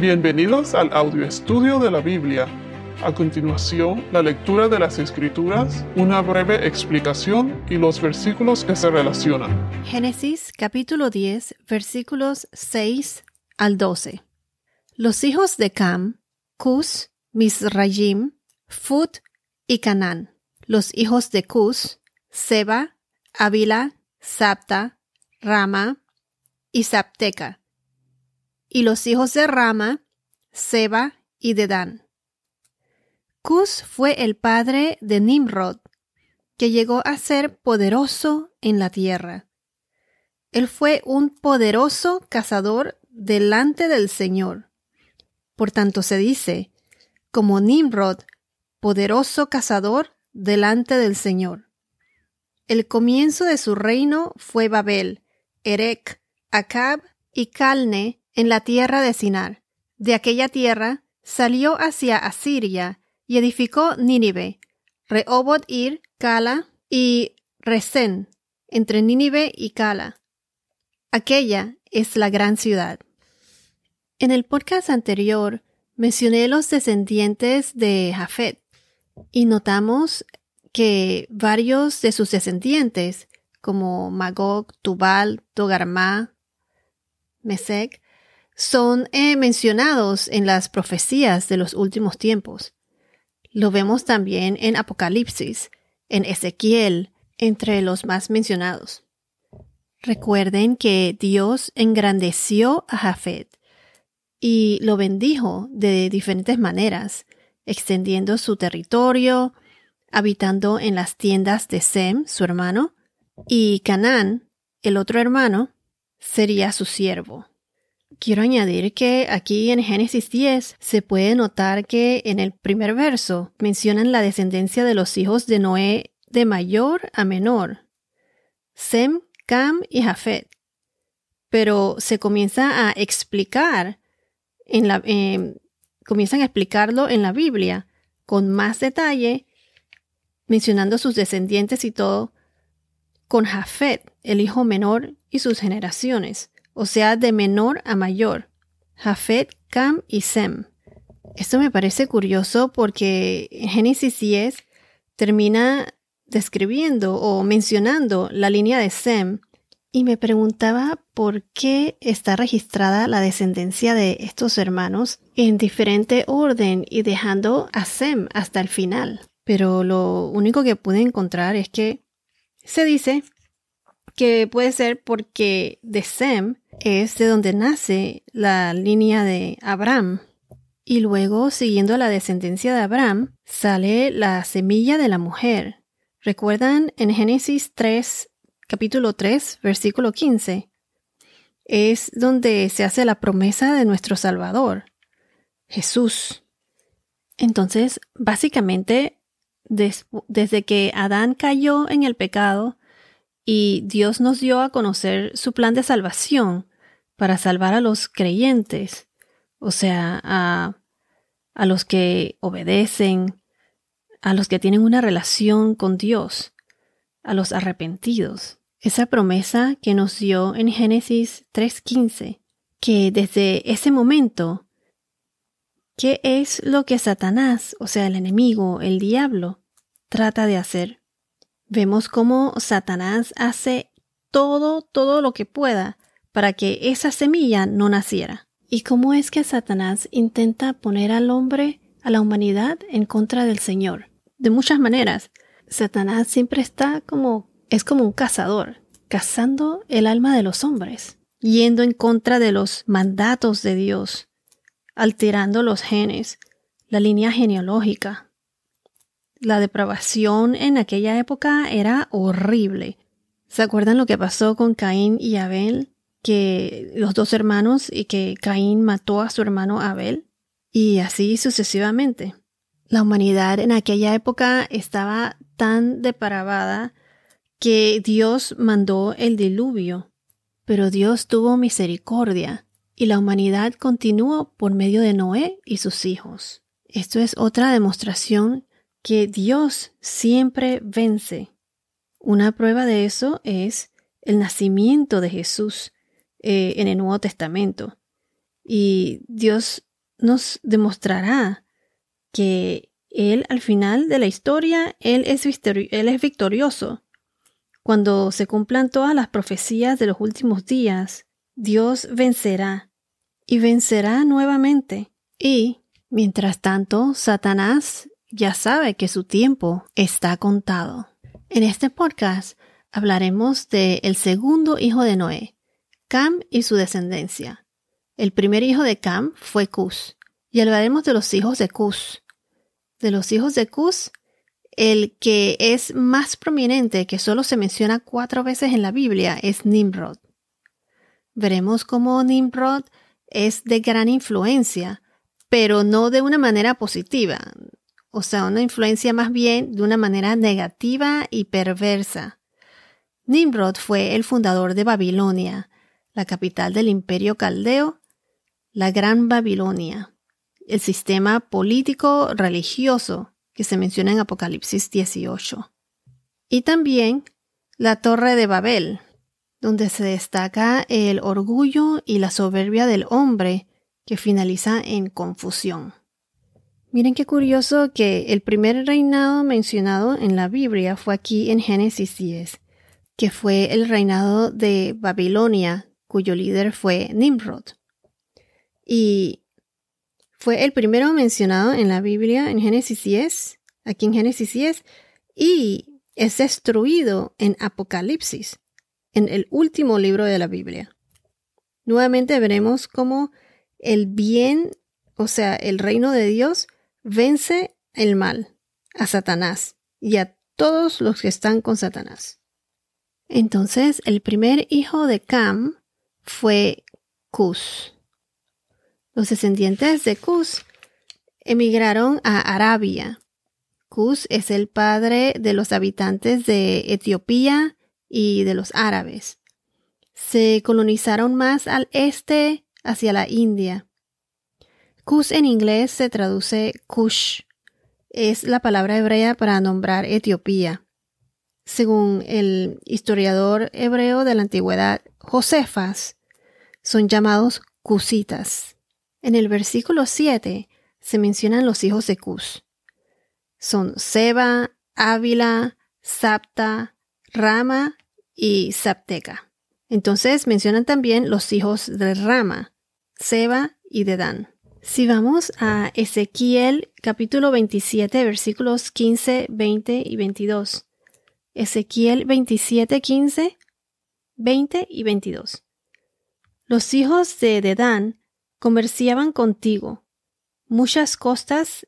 Bienvenidos al audio estudio de la Biblia. A continuación, la lectura de las Escrituras, una breve explicación y los versículos que se relacionan. Génesis capítulo 10, versículos 6 al 12. Los hijos de Cam, Cus, Misrayim, Fut y Canán. Los hijos de Cus, Seba, Avila, Sapta, Rama y Sapteca y los hijos de Rama, Seba y Dedán. Cus fue el padre de Nimrod, que llegó a ser poderoso en la tierra. Él fue un poderoso cazador delante del Señor. Por tanto se dice, como Nimrod, poderoso cazador delante del Señor. El comienzo de su reino fue Babel, Erec, Acab y Calne en la tierra de Sinar. De aquella tierra salió hacia Asiria y edificó Nínive, Rehoboth Ir, Cala y Resen, entre Nínive y Cala. Aquella es la gran ciudad. En el podcast anterior mencioné los descendientes de Jafet y notamos que varios de sus descendientes, como Magog, Tubal, Togarmá, Mesec, son eh, mencionados en las profecías de los últimos tiempos. Lo vemos también en Apocalipsis, en Ezequiel, entre los más mencionados. Recuerden que Dios engrandeció a Jafet y lo bendijo de diferentes maneras, extendiendo su territorio, habitando en las tiendas de Sem, su hermano, y Canaán, el otro hermano, sería su siervo. Quiero añadir que aquí en Génesis 10 se puede notar que en el primer verso mencionan la descendencia de los hijos de Noé de mayor a menor, Sem, Cam y Jafet. Pero se comienza a explicar, en la, em, comienzan a explicarlo en la Biblia con más detalle, mencionando sus descendientes y todo, con Jafet, el hijo menor y sus generaciones o sea, de menor a mayor, Jafet, Cam y Sem. Esto me parece curioso porque Génesis 10 termina describiendo o mencionando la línea de Sem y me preguntaba por qué está registrada la descendencia de estos hermanos en diferente orden y dejando a Sem hasta el final. Pero lo único que pude encontrar es que se dice que puede ser porque de Sem es de donde nace la línea de Abraham. Y luego, siguiendo la descendencia de Abraham, sale la semilla de la mujer. ¿Recuerdan en Génesis 3, capítulo 3, versículo 15? Es donde se hace la promesa de nuestro Salvador, Jesús. Entonces, básicamente, desde que Adán cayó en el pecado, y Dios nos dio a conocer su plan de salvación para salvar a los creyentes, o sea, a, los que obedecen, a los que tienen una relación con Dios, a los arrepentidos. Esa promesa que nos dio en Génesis 3.15, que desde ese momento, ¿qué es lo que Satanás, o sea, el enemigo, el diablo, trata de hacer? Vemos cómo Satanás hace todo, todo lo que pueda para que esa semilla no naciera. ¿Y cómo es que Satanás intenta poner al hombre, a la humanidad, en contra del Señor? De muchas maneras. Satanás siempre está como, es como un cazador, cazando el alma de los hombres, yendo en contra de los mandatos de Dios, alterando los genes, la línea genealógica, la depravación en aquella época era horrible. ¿Se acuerdan lo que pasó con Caín y Abel? Que los dos hermanos y que Caín mató a su hermano Abel. Y así sucesivamente. La humanidad en aquella época estaba tan depravada que Dios mandó el diluvio. Pero Dios tuvo misericordia y la humanidad continuó por medio de Noé y sus hijos. Esto es otra demostración que Dios siempre vence. Una prueba de eso es el nacimiento de Jesús eh, en el Nuevo Testamento. Y Dios nos demostrará que él al final de la historia, él es, él es victorioso. Cuando se cumplan todas las profecías de los últimos días, Dios vencerá y vencerá nuevamente. Y, mientras tanto, Satanás ya sabe que su tiempo está contado. En este podcast hablaremos de el segundo hijo de Noé, Cam y su descendencia. El primer hijo de Cam fue Cus, y hablaremos de los hijos de Cus. De los hijos de Cus, el que es más prominente, que solo se menciona cuatro veces en la Biblia, es Nimrod. Veremos cómo Nimrod es de gran influencia, pero no de una manera positiva, o sea, una influencia más bien de una manera negativa y perversa. Nimrod fue el fundador de Babilonia, la capital del imperio caldeo, la Gran Babilonia, el sistema político religioso que se menciona en Apocalipsis 18. Y también la Torre de Babel, donde se destaca el orgullo y la soberbia del hombre que finaliza en confusión. Miren qué curioso que el primer reinado mencionado en la Biblia fue aquí en Génesis 10, que fue el reinado de Babilonia, cuyo líder fue Nimrod. Y fue el primero mencionado en la Biblia en Génesis 10, aquí en Génesis 10, y es destruido en Apocalipsis, en el último libro de la Biblia. Nuevamente veremos cómo el bien, o sea, el reino de Dios, vence el mal, a Satanás y a todos los que están con Satanás. Entonces, el primer hijo de Cam fue Cus. Los descendientes de Cus emigraron a Arabia. Cus es el padre de los habitantes de Etiopía y de los árabes. Se colonizaron más al este hacia la India. Kus en inglés se traduce Kush. Es la palabra hebrea para nombrar Etiopía. Según el historiador hebreo de la antigüedad, Josefas, son llamados Cusitas. En el versículo 7 se mencionan los hijos de Cus. Son Seba, Ávila, Sapta, Rama y Sapteca. Entonces mencionan también los hijos de Rama, Seba y Dedán. Si vamos a Ezequiel capítulo 27 versículos 15, 20 y 22. Ezequiel 27, 15, 20 y 22. Los hijos de Dedán comerciaban contigo. Muchas costas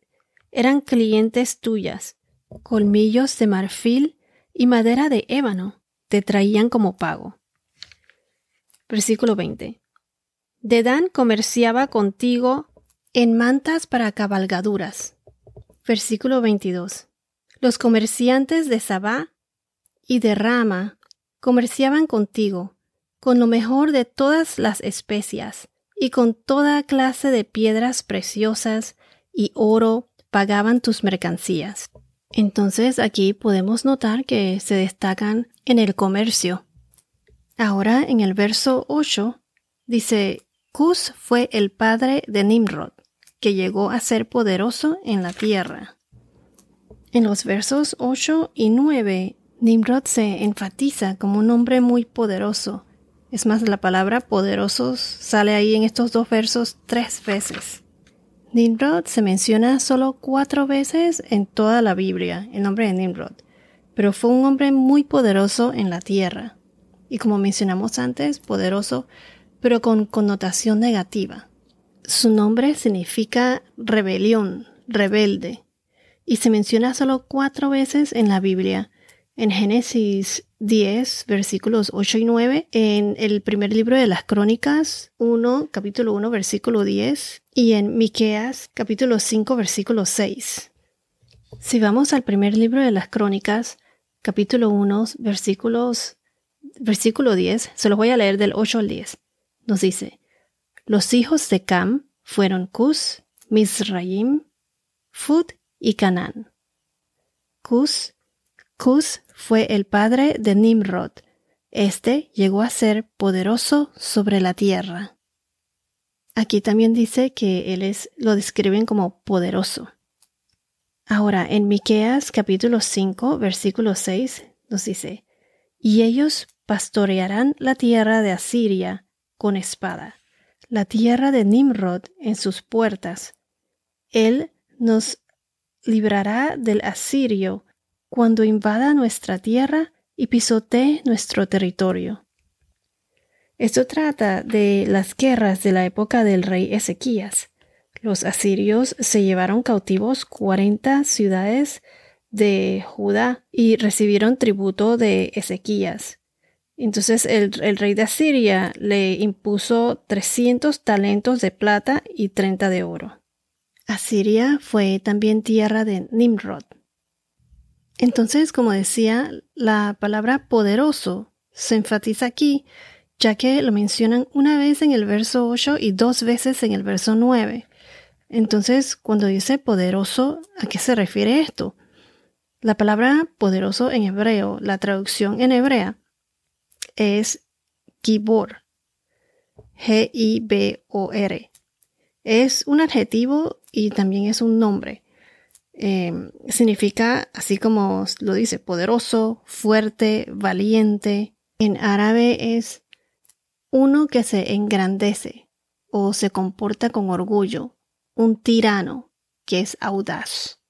eran clientes tuyas. Colmillos de marfil y madera de ébano te traían como pago. Versículo 20. Dedán comerciaba contigo en mantas para cabalgaduras. Versículo 22. Los comerciantes de Sabá y de Rama comerciaban contigo, con lo mejor de todas las especias, y con toda clase de piedras preciosas y oro pagaban tus mercancías. Entonces aquí podemos notar que se destacan en el comercio. Ahora en el verso 8 dice, Cus fue el padre de Nimrod que llegó a ser poderoso en la tierra. En los versos 8 y 9, Nimrod se enfatiza como un hombre muy poderoso. Es más, la palabra poderosos sale ahí en estos dos versos tres veces. Nimrod se menciona solo cuatro veces en toda la Biblia, el nombre de Nimrod, pero fue un hombre muy poderoso en la tierra. Y como mencionamos antes, poderoso, pero con connotación negativa. Su nombre significa rebelión, rebelde, y se menciona solo cuatro veces en la Biblia. En Génesis 10, versículos 8 y 9, en el primer libro de las Crónicas 1, capítulo 1, versículo 10, y en Miqueas, capítulo 5, versículo 6. Si vamos al primer libro de las Crónicas, capítulo 1, versículos, versículo 10, se los voy a leer del 8 al 10. Nos dice, los hijos de Cam fueron Cus, Misraim, Fud y Canaán. Cus, Cus fue el padre de Nimrod. Este llegó a ser poderoso sobre la tierra. Aquí también dice que él es, lo describen como poderoso. Ahora, en Miqueas capítulo 5, versículo 6, nos dice, y ellos pastorearán la tierra de Asiria con espada, la tierra de Nimrod en sus puertas. Él nos librará del asirio cuando invada nuestra tierra y pisotee nuestro territorio. Esto trata de las guerras de la época del rey Ezequías. Los asirios se llevaron cautivos 40 ciudades de Judá y recibieron tributo de Ezequías. Entonces el, rey de Asiria le impuso 300 talentos de plata y 30 de oro. Asiria fue también tierra de Nimrod. Entonces, como decía, la palabra poderoso se enfatiza aquí, ya que lo mencionan una vez en el verso 8 y dos veces en el verso 9. Entonces, cuando dice poderoso, ¿a qué se refiere esto? La palabra poderoso en hebreo, la traducción en hebrea, es Gibor. G-I-B-O-R. Es un adjetivo y también es un nombre. Em, significa, así como lo dice, poderoso, fuerte, valiente. En árabe es uno que se engrandece o se comporta con orgullo, un tirano que es audaz.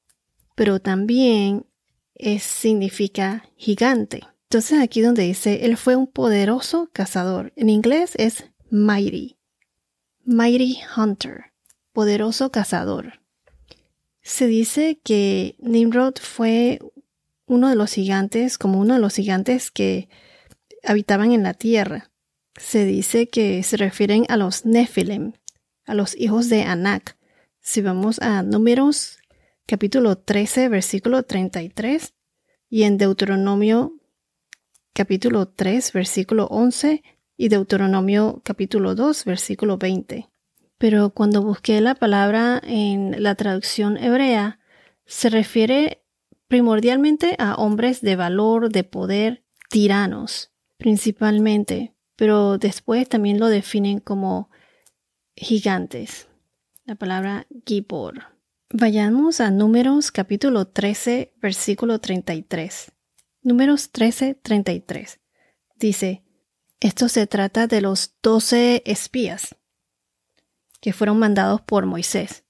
Pero también es, significa gigante. Entonces aquí donde dice, él fue un poderoso cazador. En inglés es mighty. Mighty Hunter. Poderoso cazador. Se dice que Nimrod fue uno de los gigantes, como uno de los gigantes que habitaban en la tierra. Se dice que se refieren a los Nephilim, a los hijos de Anak. Si vamos a Números capítulo 13, versículo 33, y en Deuteronomio capítulo 3, versículo 11, y Deuteronomio capítulo 2, versículo 20. Pero cuando busqué la palabra en la traducción hebrea, se refiere primordialmente a hombres de valor, de poder, tiranos, principalmente, pero después también lo definen como gigantes. La palabra Gibor. Vayamos a Números capítulo 13, versículo 33. Números 13, 33. Dice, esto se trata de los doce espías que fueron mandados por Moisés.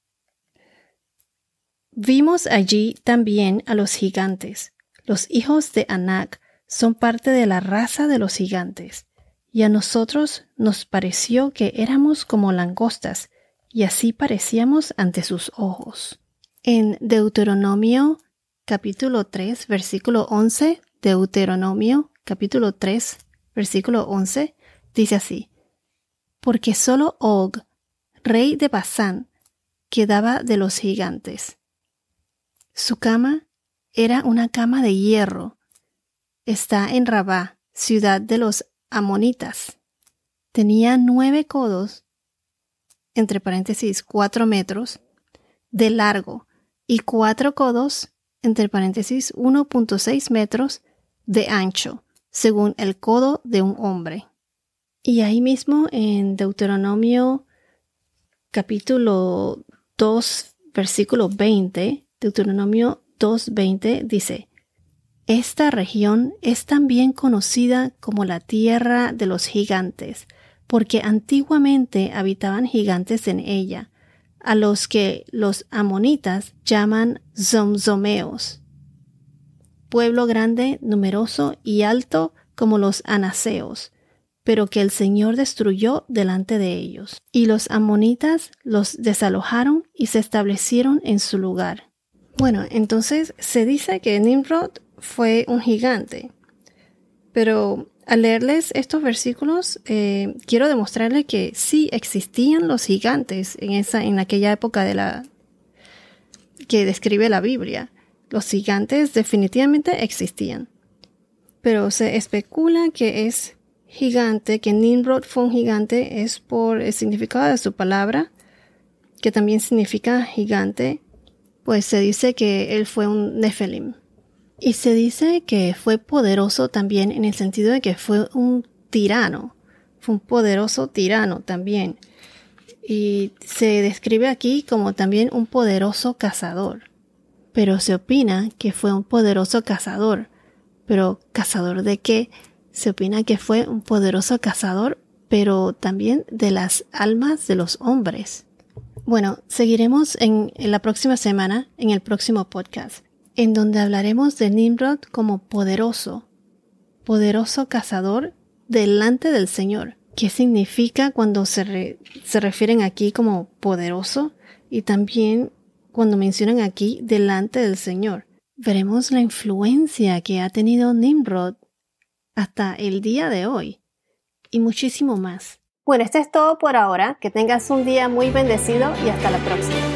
Vimos allí también a los gigantes. Los hijos de Anak son parte de la raza de los gigantes, y a nosotros nos pareció que éramos como langostas, y así parecíamos ante sus ojos. En Deuteronomio capítulo 3, versículo 11, Deuteronomio capítulo 3, versículo 11, dice así, Porque solo Og, rey de Basán, quedaba de los gigantes. Su cama era una cama de hierro. Está en Rabá, ciudad de los amonitas. Tenía nueve codos, entre paréntesis cuatro metros, de largo y cuatro codos, entre paréntesis 1.6 metros, de ancho, según el codo de un hombre. Y ahí mismo en Deuteronomio capítulo 2, versículo 20, Deuteronomio 2.20 dice, Esta región es también conocida como la tierra de los gigantes, porque antiguamente habitaban gigantes en ella, a los que los amonitas llaman zomzomeos pueblo grande, numeroso y alto como los anaseos, pero que el Señor destruyó delante de ellos. Y los amonitas los desalojaron y se establecieron en su lugar. Bueno, entonces se dice que Nimrod fue un gigante, pero al leerles estos versículos eh, quiero demostrarles que sí existían los gigantes en esa en aquella época de la que describe la Biblia los gigantes definitivamente existían. Pero se especula que es gigante, que Nimrod fue un gigante, es por el significado de su palabra, que también significa gigante, pues se dice que él fue un Nephilim. Y se dice que fue poderoso también en el sentido de que fue un tirano, fue un poderoso tirano también. y se describe aquí como también un poderoso cazador. Pero se opina que fue un poderoso cazador. Pero ¿cazador de qué? Se opina que fue un poderoso cazador, pero también de las almas de los hombres. Bueno, seguiremos en, la próxima semana, en el próximo podcast, en donde hablaremos de Nimrod como poderoso, poderoso cazador delante del Señor. ¿Qué significa cuando se, se refieren aquí como poderoso? Y también cuando mencionan aquí delante del Señor. Veremos la influencia que ha tenido Nimrod hasta el día de hoy y muchísimo más. Bueno, esto es todo por ahora. Que tengas un día muy bendecido y hasta la próxima.